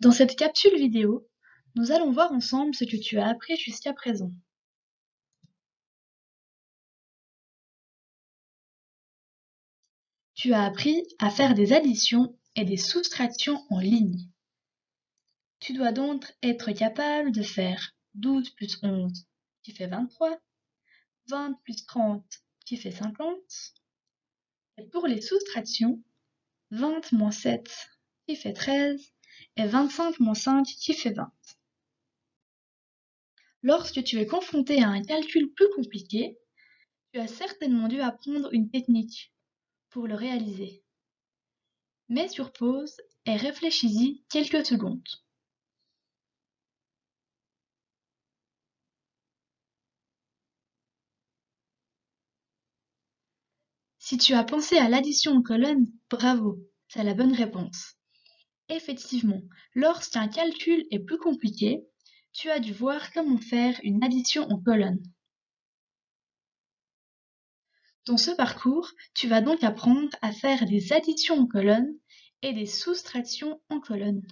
Dans cette capsule vidéo, nous allons voir ensemble ce que tu as appris jusqu'à présent. Tu as appris à faire des additions et des soustractions en ligne. Tu dois donc être capable de faire 12 plus 11 qui fait 23, 20 plus 30 qui fait 50, et pour les soustractions, 20 moins 7 qui fait 13 et 25 moins 5 qui fait 20. Lorsque tu es confronté à un calcul plus compliqué, tu as certainement dû apprendre une technique pour le réaliser. Mets sur pause et réfléchis-y quelques secondes. Si tu as pensé à l'addition en colonne, bravo, c'est la bonne réponse. Effectivement, lorsqu'un calcul est plus compliqué, tu as dû voir comment faire une addition en colonne. Dans ce parcours, tu vas donc apprendre à faire des additions en colonne et des soustractions en colonne.